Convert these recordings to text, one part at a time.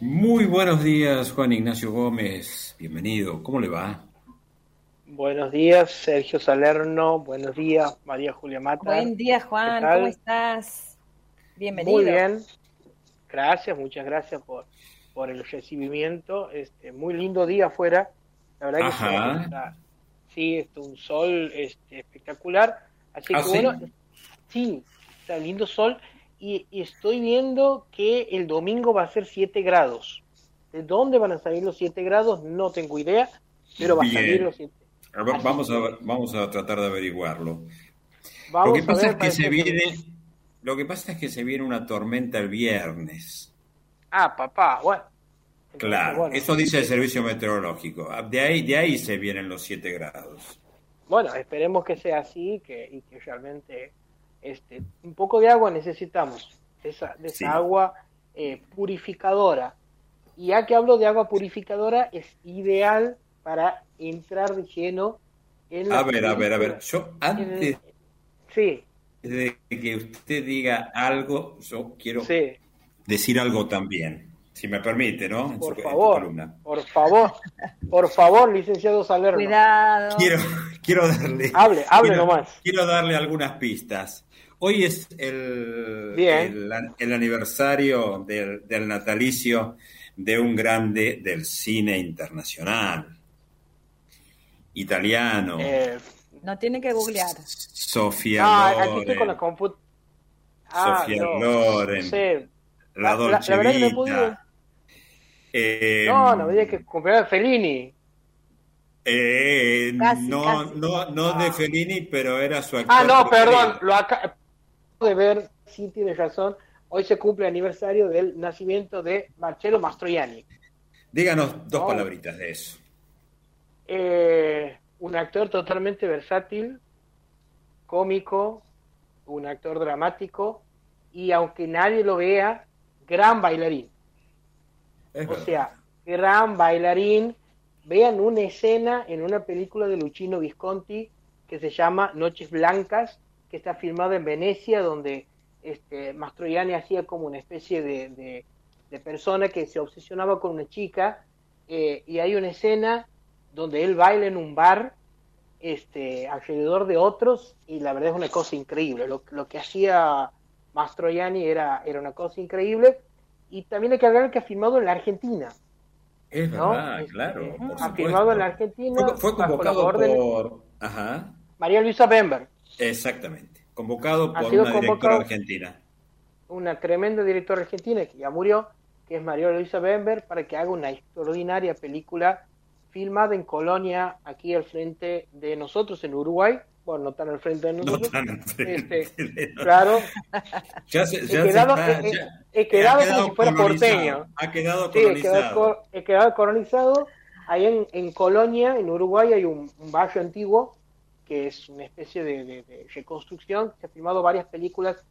Muy buenos días, Juan Ignacio Gómez. Bienvenido. ¿Cómo le va? Buenos días, Sergio Salerno. Buenos días, María Julia Mata. Buen día, Juan. ¿Cómo estás? Bienvenido. Muy bien. Gracias, muchas gracias por, por el recibimiento. Este, muy lindo día afuera. La verdad que está, sí, está un sol este, espectacular. Así ¿Ah, que bueno, sí, está lindo sol. Y, y, estoy viendo que el domingo va a ser 7 grados. ¿De dónde van a salir los 7 grados? No tengo idea, pero va a salir los 7 Vamos a, vamos a tratar de averiguarlo. Vamos lo que pasa es que se viene, lo que pasa es que se viene una tormenta el viernes. Ah, papá, bueno. Claro, bueno, eso dice el servicio meteorológico. De ahí, de ahí se vienen los 7 grados. Bueno, esperemos que sea así que, y que realmente este, un poco de agua necesitamos, esa, de esa sí. agua eh, purificadora. Y ya que hablo de agua purificadora, es ideal para entrar de lleno en la... A ver, a ver, a ver, yo antes el, sí. de que usted diga algo, yo quiero sí. decir algo también, si me permite, ¿no? En por su, favor, por favor, por favor, licenciado Salerno. Cuidado. Quiero, quiero darle... Hable, hable quiero, nomás. Quiero darle algunas pistas. Hoy es el, el, el, aniversario del, del natalicio de un grande del cine internacional italiano. Eh, no tiene que googlear. Sofía ah, Loren. Aquí estoy con la comput ah, Sofía no, Loren. No sé. La, Dolce la, la verdad Vita. que no, pude... eh, no, no había que comprar a Fellini. Eh, Casi, no, casi. no, no de Fellini, pero era su actor. Ah, no, preferido. perdón, lo acabo de ver, sí tienes razón. Hoy se cumple el aniversario del nacimiento de Marcello Mastroianni. Díganos dos No. palabritas de eso. Eh, un actor totalmente versátil, cómico, un actor dramático y aunque nadie lo vea, gran bailarín. Es O verdad. sea, gran bailarín. Vean una escena en una película de Luchino Visconti que se llama Noches Blancas, que está filmada en Venecia, donde este, Mastroianni hacía como una especie de, de- de persona que se obsesionaba con una chica, eh, y hay una escena donde él baila en un bar este, alrededor de otros, y la verdad es una cosa increíble. Lo, lo que hacía Mastroianni era, era una cosa increíble, y también hay que hablar que ha filmado en la Argentina. Es ¿no? verdad, Este, claro. ha por supuesto. en la Argentina Fue, fue bajo la convocado orden- por. Ajá. María Luisa Bember, Exactamente. Convocado por una directora convocado- argentina. una tremenda directora argentina que ya murió, que es María Luisa Bember, para que haga una extraordinaria película filmada en Colonia, aquí al frente de nosotros, en Uruguay. Bueno, no tan al frente de No nosotros. tan al frente. Este, claro, Ya se, he ya se quedado, está- he- ya- he quedado quedado como si fuera porteño. Ha quedado Sí, he quedado, colonizado. co- he quedado colonizado. Ahí en, en Colonia, en Uruguay, hay un, un barrio antiguo que es una especie de, de- de reconstrucción. Se han filmado varias películas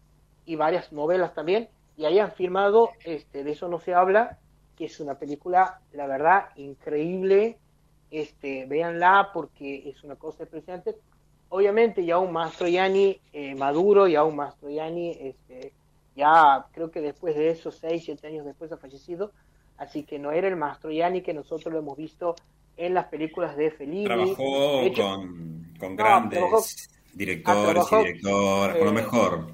y varias novelas también. Y ahí han filmado, este, de eso no se habla, que es una película, la verdad, increíble. Este, véanla porque es una cosa impresionante. Obviamente ya un Mastroianni eh, maduro, ya un Mastroianni, este, ya creo que después de esos 6, 7 años después ha fallecido, así que no era el Mastroianni que nosotros lo hemos visto en las películas de Fellini. Trabajó De hecho, con, con No, grandes trabajó- directores ah, trabajó, y directoras, con lo eh, mejor.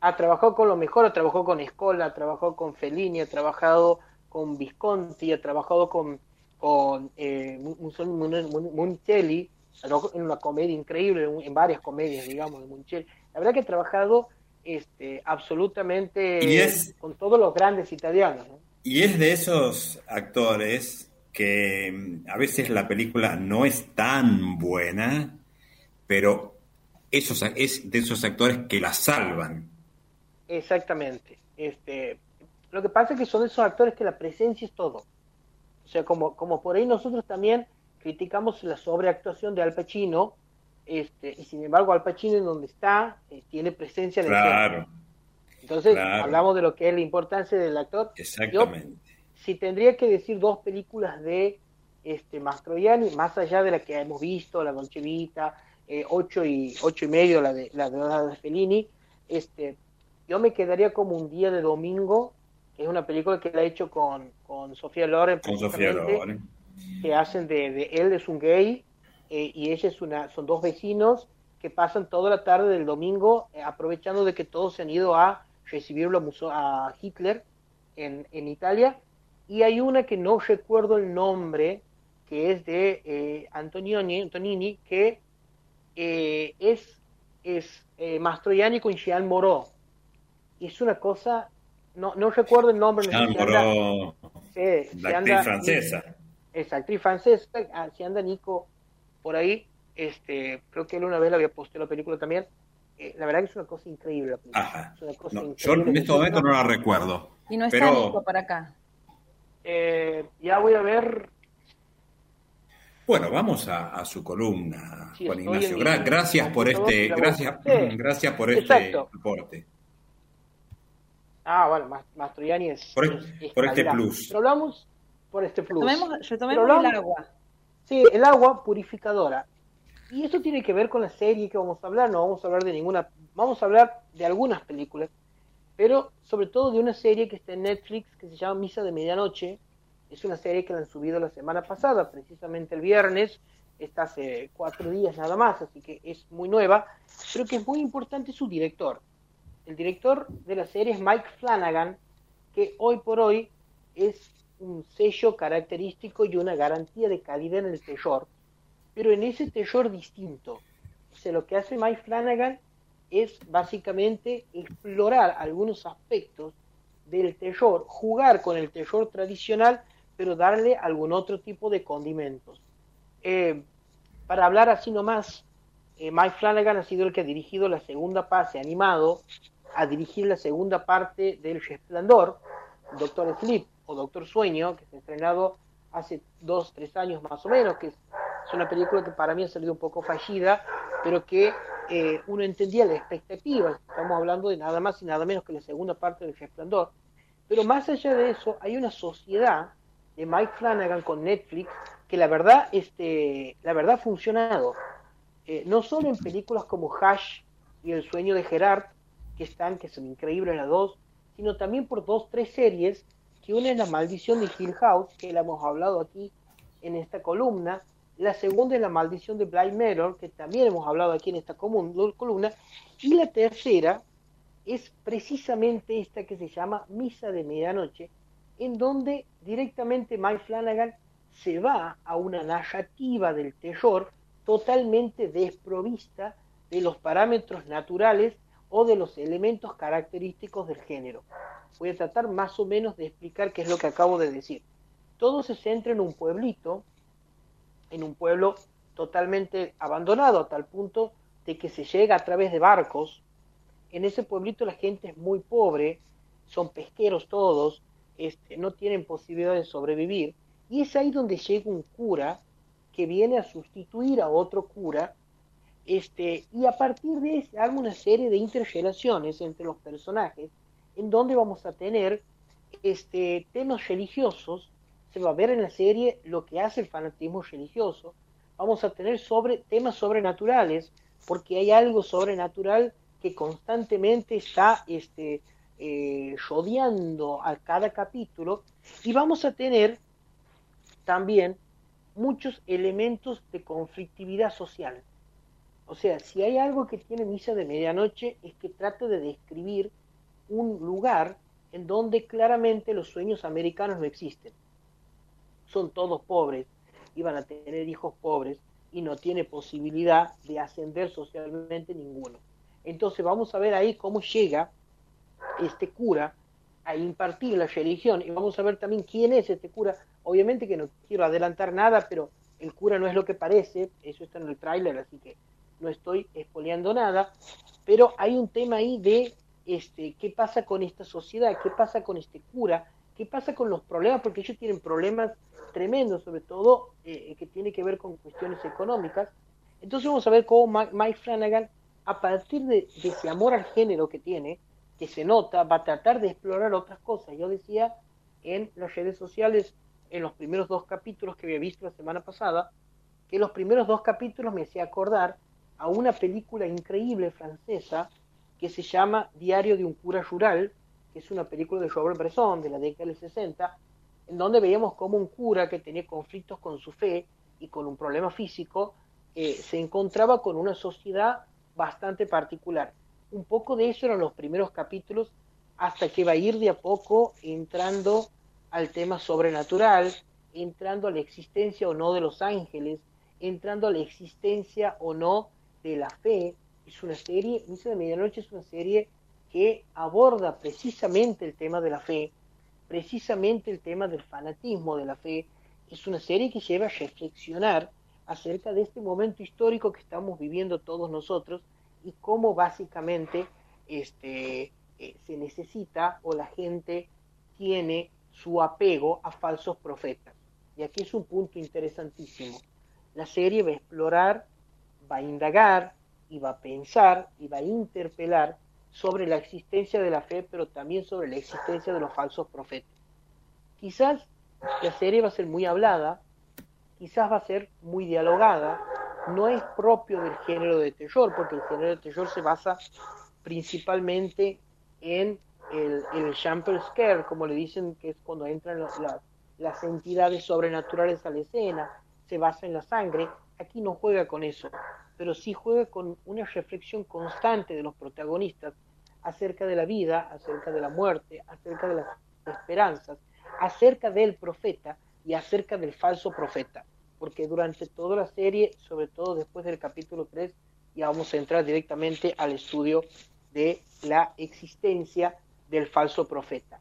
ha trabajado con lo mejor, ha trabajado con Escola, ha trabajado con Fellini, ha trabajado con Visconti, ha trabajado con, con eh, en una comedia increíble, en, varias comedias, digamos, de Muncelli. La verdad que ha trabajado este, absolutamente Y es- con todos los grandes italianos. ¿no? Y es de esos actores que mm, a veces la película no es tan buena, pero esos, es de esos actores que la salvan. Exactamente. Este, lo que pasa es que son esos actores que la presencia es todo. O sea, como, como por ahí nosotros también criticamos la sobreactuación de Al Pacino, este, y sin embargo Al Pacino en donde está eh, tiene presencia en el Claro, Entonces claro. hablamos de lo que es la importancia del actor. Yo, exactamente. si tendría que decir dos películas de este Mastroianni, más allá de la que hemos visto, la Dolce Vita, eh, ocho y ocho y medio, la de la de, la de Fellini, este, yo me quedaría como un día de domingo que es una película que él ha hecho con, con Sofía Loren. Con Sofía Loren. Que hacen de, de, él es un gay eh, y ella es una, son dos vecinos que pasan toda la tarde del domingo eh, aprovechando de que todos se han ido a recibirlo a Hitler en, en Italia. Y hay una que no recuerdo el nombre, que es de eh, Antonioni, Antonini, que eh, es, es eh, Mastroianni con Jean Moreau. Y es una cosa, no, no recuerdo el nombre. Jean Moreau, la actriz francesa. Es actriz francesa, ah, si anda Nico por ahí, este, creo que él una vez la había puesto la película también. Eh, la verdad que es una cosa increíble. Ajá. Es una cosa increíble yo en este momento no la recuerdo. Y no está Nico para acá. Eh, ya voy a ver bueno, vamos a, su columna, Juan Ignacio. gracias por este, gracias, gracias por este aporte. Ah, bueno, Mastroianni es por, este plus. Pero hablamos por este plus. Retomemos, el agua. Sí, el agua purificadora. Y eso tiene que ver con la serie que vamos a hablar. No vamos a hablar de ninguna, vamos a hablar de algunas películas, pero sobre todo de una serie que está en Netflix que se llama Misa de Medianoche, es una serie que la han subido la semana pasada, precisamente el viernes, está hace cuatro días nada más, así que es muy nueva, pero que es muy importante su director. El director de la serie es Mike Flanagan, que hoy por hoy es un sello característico y una garantía de calidad en el terror, pero en ese terror distinto. O lo que hace Mike Flanagan es básicamente explorar algunos aspectos del terror, jugar con el terror tradicional, pero darle algún otro tipo de condimentos. Eh, para hablar así nomás, eh, Mike Flanagan ha sido el que ha dirigido la segunda fase animado a dirigir la segunda parte del Resplandor, Doctor Sleep o Doctor Sueño, que se ha estrenado hace dos, tres años más o menos, que es, una película que para mí ha salido un poco fallida, pero que eh, uno entendía la expectativa. Estamos hablando de nada más y nada menos que la segunda parte del Resplandor. Pero más allá de eso, hay una sociedad de Mike Flanagan con Netflix que la verdad, este, la verdad ha funcionado. Eh, no solo en películas como Hash y El sueño de Gerard, que están, que son increíbles las dos, sino también por dos, tres series, que una es La maldición de Hill House, que la hemos hablado aquí en esta columna, la segunda es La maldición de Blind Mirror, que también hemos hablado aquí en esta columna, y la tercera es precisamente esta que se llama Misa de Medianoche, en donde directamente Mike Flanagan se va a una narrativa del terror totalmente desprovista de los parámetros naturales o de los elementos característicos del género. Voy a tratar más o menos de explicar qué es lo que acabo de decir. Todo se centra en un pueblito, en un pueblo totalmente abandonado a tal punto de que se llega a través de barcos. En ese pueblito la gente es muy pobre, son pesqueros todos, este, no tienen posibilidad de sobrevivir. Y es ahí donde llega un cura que viene a sustituir a otro cura, este, y a partir de eso hago una serie de interrelaciones entre los personajes, en donde vamos a tener este, temas religiosos, se va a ver en la serie lo que hace el fanatismo religioso, vamos a tener temas sobrenaturales, porque hay algo sobrenatural que constantemente está este, eh, rodeando a cada capítulo y vamos a tener también muchos elementos de conflictividad social. O sea, si hay algo que tiene Misa de Medianoche es que trata de describir un lugar en donde claramente los sueños americanos no existen. Son todos pobres, iban a tener hijos pobres y no tiene posibilidad de ascender socialmente ninguno. Entonces vamos a ver ahí cómo llega este cura a impartir la religión y vamos a ver también quién es este cura. Obviamente que no quiero adelantar nada, pero el cura no es lo que parece, eso está en el tráiler, así que no estoy expoliando nada, pero hay un tema ahí de este, qué pasa con esta sociedad, qué pasa con este cura, qué pasa con los problemas, porque ellos tienen problemas tremendos, sobre todo eh, que tiene que ver con cuestiones económicas. Entonces vamos a ver cómo Mike Flanagan, a partir de ese amor al género que tiene, que se nota, va a tratar de explorar otras cosas. Yo decía en las redes sociales, en los primeros dos capítulos que había visto la semana pasada, que los primeros dos capítulos me hacía acordar a una película increíble francesa que se llama Diario de un cura rural, que es una película de Robert Bresson de la década del 60, en donde veíamos como un cura que tenía conflictos con su fe y con un problema físico, eh, se encontraba con una sociedad bastante particular. Un poco de eso eran los primeros capítulos, hasta que va a ir de a poco entrando al tema sobrenatural, entrando a la existencia o no de los ángeles, entrando a la existencia o no de la fe. Es una serie, Misa de Medianoche es una serie que aborda precisamente el tema de la fe, precisamente el tema del fanatismo de la fe. Es una serie que lleva a reflexionar acerca de este momento histórico que estamos viviendo todos nosotros y cómo básicamente este, eh, se necesita o la gente tiene su apego a falsos profetas. Y aquí es un punto interesantísimo. La serie va a explorar, va a indagar y va a pensar y va a interpelar sobre la existencia de la fe, pero también sobre la existencia de los falsos profetas. Quizás la serie va a ser muy hablada, quizás va a ser muy dialogada, no es propio del género de terror, porque el género de terror se basa principalmente en el, el jumper como le dicen, que es cuando entran las entidades sobrenaturales a la escena, se basa en la sangre. Aquí no juega con eso, pero sí juega con una reflexión constante de los protagonistas acerca de la vida, acerca de la muerte, acerca de las esperanzas, acerca del profeta y acerca del falso profeta. Porque durante toda la serie, sobre todo después del capítulo 3, ya vamos a entrar directamente al estudio de la existencia del falso profeta.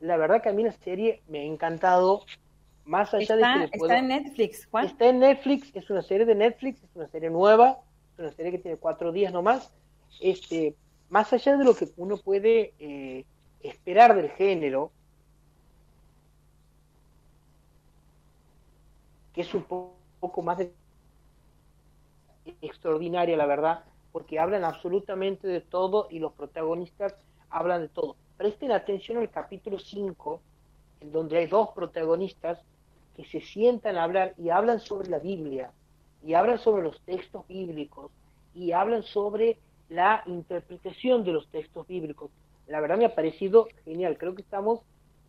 La verdad que a mí la serie me ha encantado, más allá de que... Está en Netflix, Juan. Está en Netflix, es una serie de Netflix, es una serie nueva, es una serie que tiene cuatro días nomás. Este, más allá de lo que uno puede eh, esperar del género, es un poco más extraordinaria, la verdad, porque hablan absolutamente de todo y los protagonistas hablan de todo. Presten atención al capítulo 5, en donde hay dos protagonistas que se sientan a hablar y hablan sobre la Biblia, y hablan sobre los textos bíblicos, y hablan sobre la interpretación de los textos bíblicos. La verdad me ha parecido genial. Creo que estamos,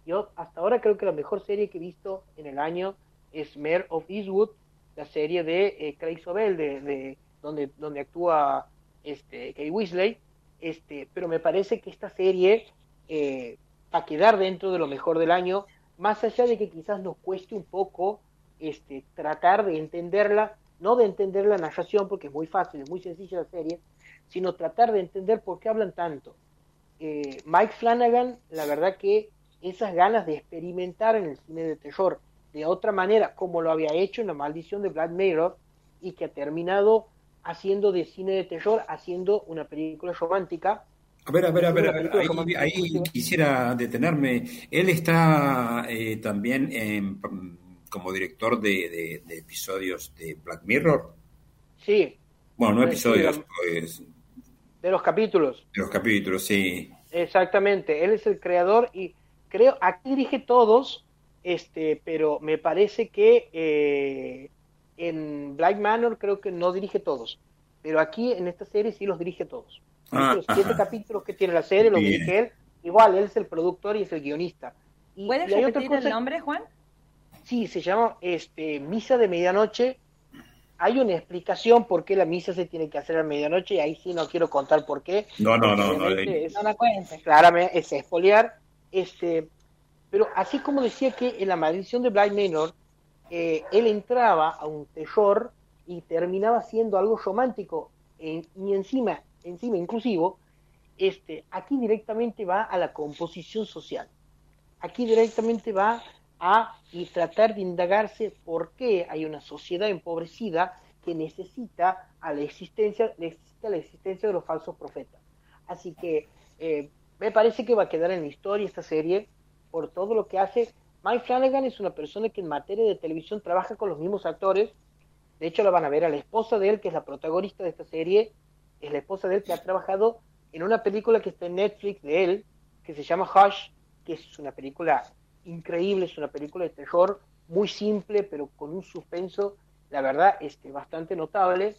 yo hasta ahora creo que la mejor serie que he visto en el año es Mare of Eastwood, la serie de eh, Craig Sobel, de, donde, donde actúa este, Kay Weasley, este, pero me parece que esta serie eh, va a quedar dentro de lo mejor del año, más allá de que quizás nos cueste un poco este, tratar de entenderla, no de entender la narración, porque es muy fácil, es muy sencilla la serie, sino tratar de entender por qué hablan tanto. Eh, Mike Flanagan, la verdad que esas ganas de experimentar en el cine de terror de otra manera, como lo había hecho en La Maldición de Black Mirror, y que ha terminado haciendo de cine de terror, haciendo una película romántica. A ver, a ver, a ver, ahí, quisiera detenerme. Él está eh, también como director de, episodios de Black Mirror. Sí. Bueno, no episodios, pues. De los capítulos. De los capítulos, sí. Exactamente. Él es el creador y creo, aquí dirige todos, este, pero me parece que eh, en Black Manor creo que no dirige todos, pero aquí en esta serie sí los dirige todos. Ah, los siete capítulos que tiene la serie los dirige él. Igual, él es el productor y es el guionista. Y, ¿Puedes repetir el nombre, Juan? Sí, se llama este, Misa de Medianoche. Hay una explicación por qué la misa se tiene que hacer a medianoche y ahí sí no quiero contar por qué. No, no, no, no. Es, no la Claramente, es espoliar. Este, pero así como decía que en la maldición de Blind Manor eh, él entraba a un terror y terminaba siendo algo romántico y encima, encima inclusivo, este, aquí directamente va a la composición social. Aquí directamente va a y tratar de indagarse por qué hay una sociedad empobrecida que necesita a la existencia, necesita la existencia de los falsos profetas. Así que eh, me parece que va a quedar en la historia esta serie por todo lo que hace Mike Flanagan es una persona que en materia de televisión trabaja con los mismos actores. De hecho, la van a ver a la esposa de él, que es la protagonista de esta serie. Es la esposa de él que ha trabajado en una película que está en Netflix de él, que se llama Hush, que es una película increíble, es una película de terror muy simple, pero con un suspenso, la verdad, este, bastante notable.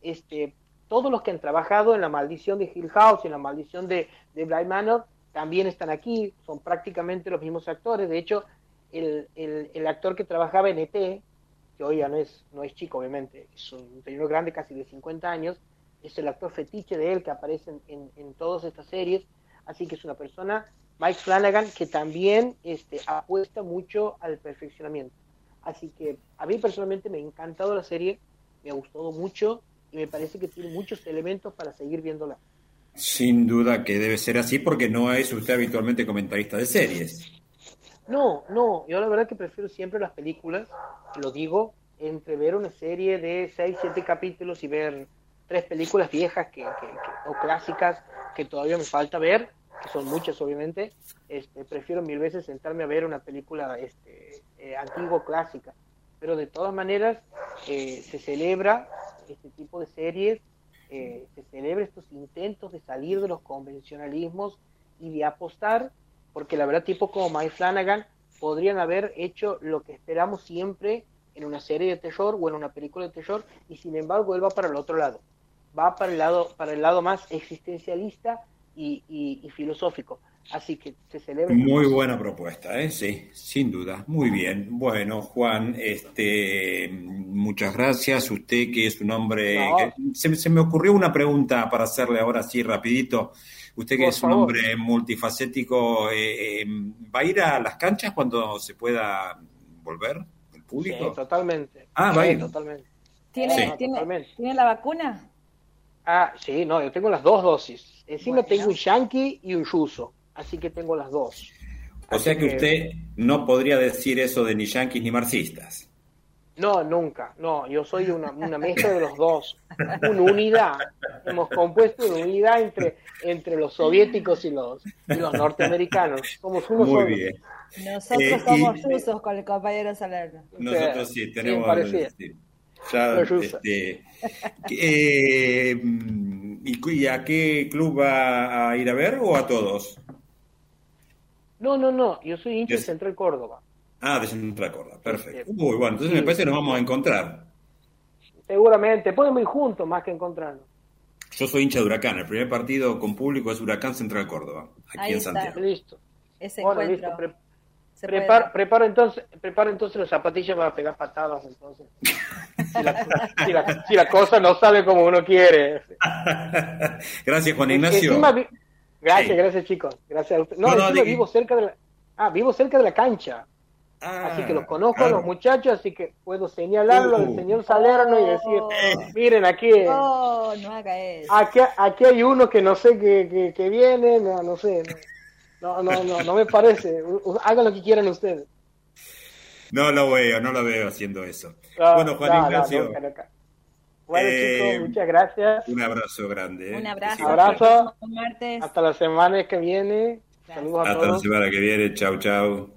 Este, todos los que han trabajado en La Maldición de Hill House, en La Maldición de, de Manor, también están aquí, son prácticamente los mismos actores. De hecho, el, el, actor que trabajaba en ET, que hoy ya no es, no es chico, obviamente, es un señor grande, casi de 50 años, es el actor fetiche de él que aparece en, en, todas estas series. Así que es una persona, Mike Flanagan, que también este, apuesta mucho al perfeccionamiento. Así que a mí personalmente me ha encantado la serie, me ha gustado mucho y me parece que tiene muchos elementos para seguir viéndola. Sin duda que debe ser así porque no es usted habitualmente comentarista de series. No, no, yo la verdad que prefiero siempre las películas, lo digo, entre ver una serie de 6, 7 capítulos y ver tres películas viejas que, o clásicas que todavía me falta ver, que son muchas obviamente, este, prefiero mil veces sentarme a ver una película este, eh, antigua clásica. Pero de todas maneras eh, se celebra este tipo de series eh, se celebra estos intentos de salir de los convencionalismos y de apostar, porque la verdad tipo como Mike Flanagan podrían haber hecho lo que esperamos siempre en una serie de terror o en una película de terror y sin embargo él va para el otro lado, va para el lado, para el lado más existencialista y filosófico. Así que se celebra. Muy buena propuesta, ¿eh? sí, sin duda. Muy bien. Bueno, Juan, este, muchas gracias. Usted que es un hombre... se, me ocurrió una pregunta para hacerle ahora así rapidito. Usted que es un hombre multifacético, eh, eh, ¿va a ir a las canchas cuando se pueda volver el público? Sí, totalmente. Ah, va a ir. Totalmente. ¿Tiene, ¿Tiene la vacuna? Ah, sí, no, yo tengo las dos dosis. Encima tengo un yankee y un ruso así que tengo las dos. O sea que, usted no podría decir eso de ni yanquis ni marxistas. No, nunca. No, yo soy una, una mezcla de los dos. Una unidad. Hemos compuesto una unidad entre, entre los soviéticos y los, los norteamericanos. Somos uno Muy bien. Nosotros eh, somos rusos con el compañero Salerno. Nosotros sí, tenemos... ya, este, eh, ¿Y a qué club va a ir a ver o a todos? No, no, no, yo soy hincha de Central Córdoba. Ah, de Central Córdoba, perfecto. Muy bueno, entonces me parece que nos vamos a encontrar. Seguramente, podemos ir juntos más que encontrarnos. Yo soy hincha de Huracán, el primer partido con público es Huracán Central Córdoba, aquí en Santiago. Listo. Ese bueno, listo. preparo, entonces, preparo entonces las zapatillas para pegar patadas entonces. Si la, cosa no sale como uno quiere. Gracias, Juan Ignacio. Gracias, gracias chicos. Gracias a usted. No, no, vivo cerca de la, ah, vivo cerca de la cancha. Ah, así que los conozco a los muchachos, así que puedo señalarlo al uh. señor Salerno y decir, miren, aquí, no, no haga eso. Aquí, aquí hay uno que no sé que, que, viene, no, no sé, no, no, no, no me parece. Hagan lo que quieran ustedes. No lo veo, no lo veo haciendo eso. bueno, Juan Ignacio. Bueno, chicos, eh, muchas gracias. Un abrazo grande. ¿eh? Un abrazo. Un abrazo. Hasta la semana que viene. Saludos a Hasta la semana que viene. Chau, chau.